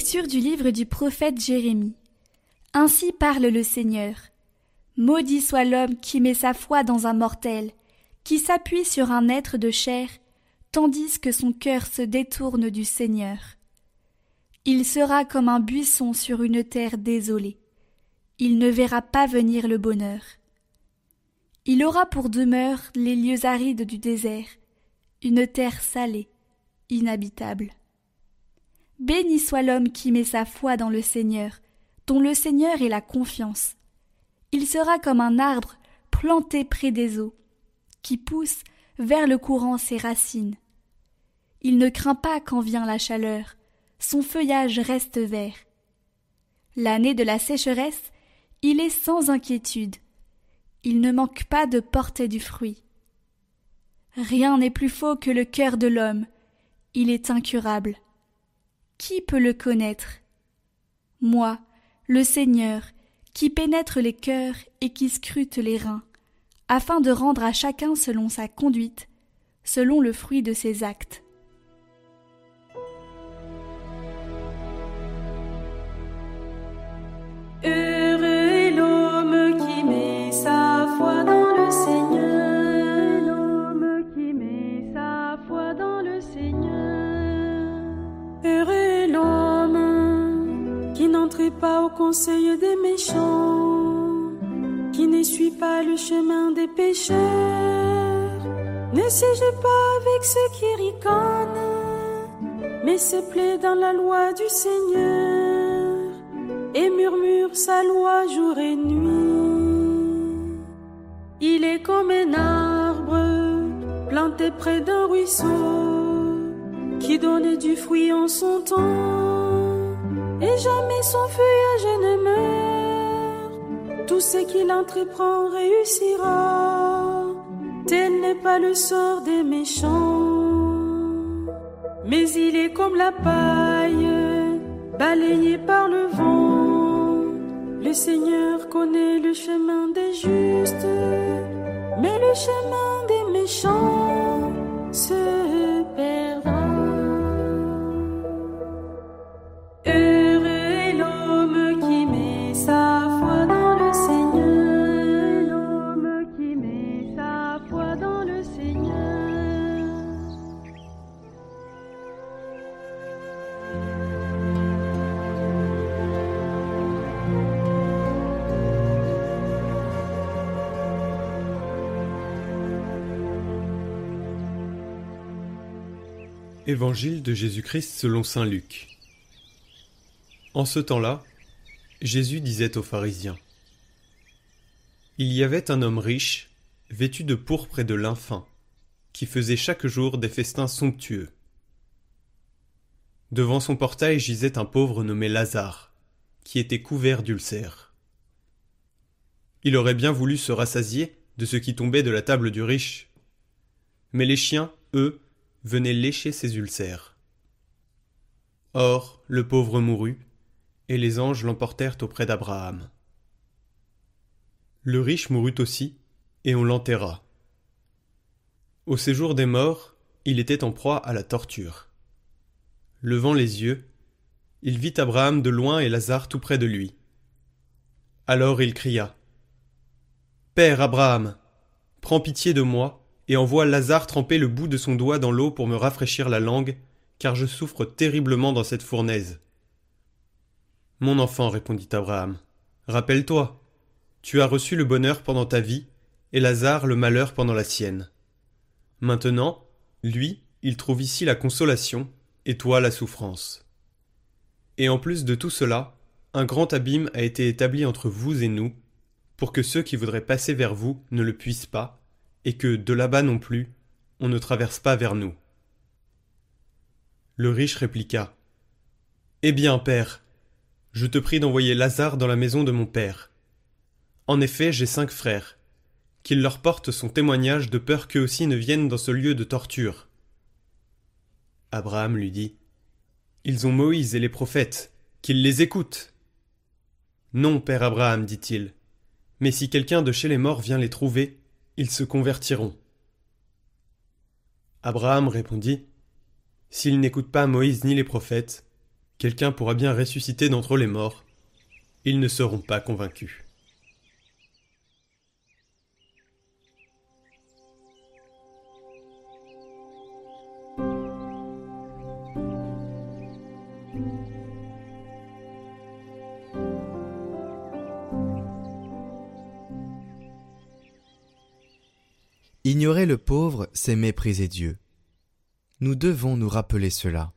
Lecture du livre du prophète Jérémie. Ainsi parle le Seigneur. Maudit soit l'homme qui met sa foi dans un mortel, qui s'appuie sur un être de chair, tandis que son cœur se détourne du Seigneur. Il sera comme un buisson sur une terre désolée. Il ne verra pas venir le bonheur. Il aura pour demeure les lieux arides du désert, une terre salée, inhabitable. Béni soit l'homme qui met sa foi dans le Seigneur, dont le Seigneur est la confiance. Il sera comme un arbre planté près des eaux, qui pousse vers le courant ses racines. Il ne craint pas quand vient la chaleur, son feuillage reste vert. L'année de la sécheresse, il est sans inquiétude. Il ne manque pas de porter du fruit. Rien n'est plus faux que le cœur de l'homme. Il est incurable. Qui peut le connaître? Moi, le Seigneur, qui pénètre les cœurs et qui scrute les reins, afin de rendre à chacun selon sa conduite, selon le fruit de ses actes. Pas au conseil des méchants, qui n'essuie pas le chemin des pécheurs, ne siège pas avec ceux qui ricanent, mais se plaît dans la loi du Seigneur et murmure sa loi jour et nuit. Il est comme un arbre planté près d'un ruisseau qui donne du fruit en son temps et jamais son feuillage ne meurt. Tout ce qu'il entreprend réussira. Tel n'est pas le sort des méchants. Mais il est comme la paille, balayée par le vent. Le Seigneur connaît le chemin des justes, mais le chemin des méchants Évangile de Jésus-Christ selon Saint Luc. En ce temps-là, Jésus disait aux pharisiens Il y avait un homme riche, vêtu de pourpre et de lin qui faisait chaque jour des festins somptueux. Devant son portail gisait un pauvre nommé Lazare, qui était couvert d'ulcères. Il aurait bien voulu se rassasier de ce qui tombait de la table du riche. Mais les chiens, eux, venait lécher ses ulcères. Or, le pauvre mourut, et les anges l'emportèrent auprès d'Abraham. Le riche mourut aussi, et on l'enterra. Au séjour des morts, il était en proie à la torture. Levant les yeux, il vit Abraham de loin et Lazare tout près de lui. Alors il cria Père Abraham, prends pitié de moi et envoie Lazare tremper le bout de son doigt dans l'eau pour me rafraîchir la langue, car je souffre terriblement dans cette fournaise. Mon enfant, répondit Abraham, rappelle-toi, tu as reçu le bonheur pendant ta vie, et Lazare le malheur pendant la sienne. Maintenant, lui, il trouve ici la consolation, et toi la souffrance. Et en plus de tout cela, un grand abîme a été établi entre vous et nous, pour que ceux qui voudraient passer vers vous ne le puissent pas, et que, de là-bas non plus, on ne traverse pas vers nous. Le riche répliqua. Eh bien, père, je te prie d'envoyer Lazare dans la maison de mon père. En effet, j'ai cinq frères. Qu'il leur porte son témoignage de peur qu'eux aussi ne viennent dans ce lieu de torture. Abraham lui dit. Ils ont Moïse et les prophètes, qu'ils les écoutent. Non, père Abraham, dit-il. Mais si quelqu'un de chez les morts vient les trouver, se convertiront. Abraham répondit S'ils n'écoutent pas Moïse ni les prophètes, quelqu'un pourra bien ressusciter d'entre les morts, ils ne seront pas convaincus. Ignorer le pauvre, c'est mépriser Dieu. Nous devons nous rappeler cela.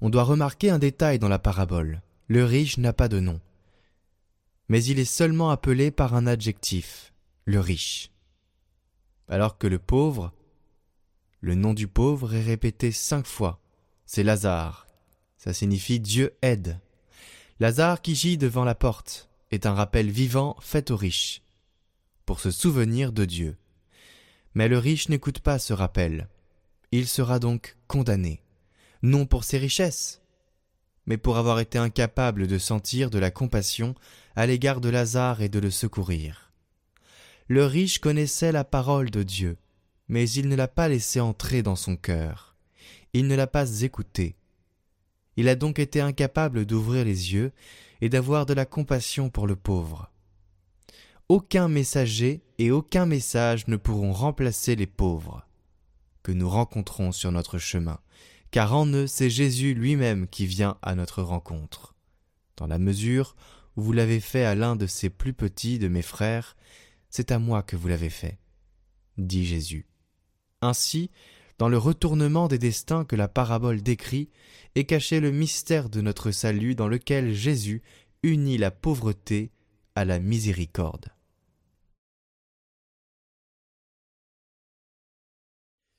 On doit remarquer un détail dans la parabole. Le riche n'a pas de nom. Mais il est seulement appelé par un adjectif, le riche. Alors que le pauvre, le nom du pauvre est répété cinq fois. C'est Lazare. Ça signifie Dieu aide. Lazare qui gît devant la porte est un rappel vivant fait aux riches, pour se souvenir de Dieu. Mais le riche n'écoute pas ce rappel. Il sera donc condamné, non pour ses richesses, mais pour avoir été incapable de sentir de la compassion à l'égard de Lazare et de le secourir. Le riche connaissait la parole de Dieu, mais il ne l'a pas laissé entrer dans son cœur. Il ne l'a pas écouté. Il a donc été incapable d'ouvrir les yeux et d'avoir de la compassion pour le pauvre. Aucun messager et aucun message ne pourront remplacer les pauvres que nous rencontrons sur notre chemin, car en eux c'est Jésus lui-même qui vient à notre rencontre. Dans la mesure où vous l'avez fait à l'un de ces plus petits de mes frères, c'est à moi que vous l'avez fait, dit Jésus. Ainsi, dans le retournement des destins que la parabole décrit, est caché le mystère de notre salut dans lequel Jésus unit la pauvreté à la miséricorde.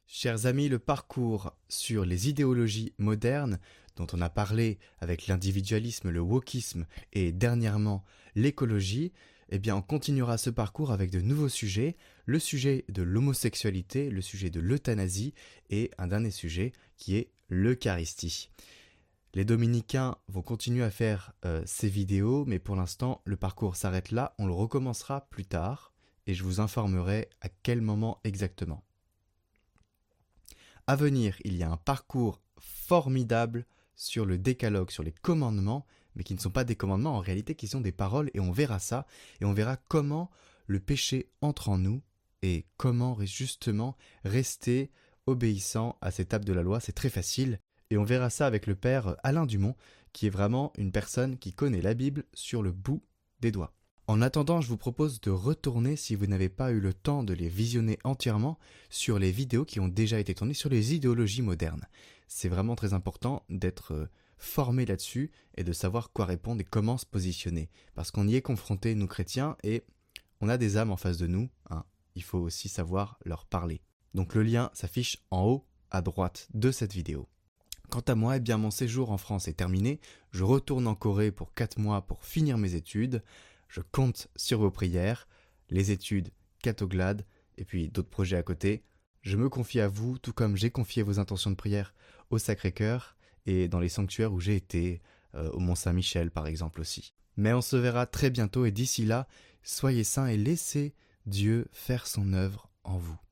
Chers amis, le parcours sur les idéologies modernes, dont on a parlé avec l'individualisme, le wokisme et dernièrement l'écologie, eh bien on continuera ce parcours avec de nouveaux sujets, le sujet de l'homosexualité, le sujet de l'euthanasie et un dernier sujet qui est l'Eucharistie. Les dominicains vont continuer à faire euh, ces vidéos, mais pour l'instant le parcours s'arrête là, on le recommencera plus tard et je vous informerai à quel moment exactement. À venir, il y a un parcours formidable sur le décalogue, sur les commandements, mais qui ne sont pas des commandements en réalité, qui sont des paroles, et on verra ça, et on verra comment le péché entre en nous, et comment justement rester obéissant à cette étape de la loi, c'est très facile, et on verra ça avec le père Alain Dumont, qui est vraiment une personne qui connaît la Bible sur le bout des doigts. En attendant, je vous propose de retourner, si vous n'avez pas eu le temps de les visionner entièrement, sur les vidéos qui ont déjà été tournées sur les idéologies modernes. C'est vraiment très important d'être euh, formé là-dessus et de savoir quoi répondre et comment se positionner. Parce qu'on y est confronté, nous chrétiens, et on a des âmes en face de nous. Hein. Il faut aussi savoir leur parler. Donc le lien s'affiche en haut à droite de cette vidéo. Quant à moi, eh bien mon séjour en France est terminé. Je retourne en Corée pour 4 mois pour finir mes études. Je compte sur vos prières, les études Catoglade et puis d'autres projets à côté. Je me confie à vous, tout comme j'ai confié vos intentions de prière au Sacré-Cœur et dans les sanctuaires où j'ai été, euh, au Mont-Saint-Michel par exemple aussi. Mais on se verra très bientôt et d'ici là, soyez saints et laissez Dieu faire son œuvre en vous.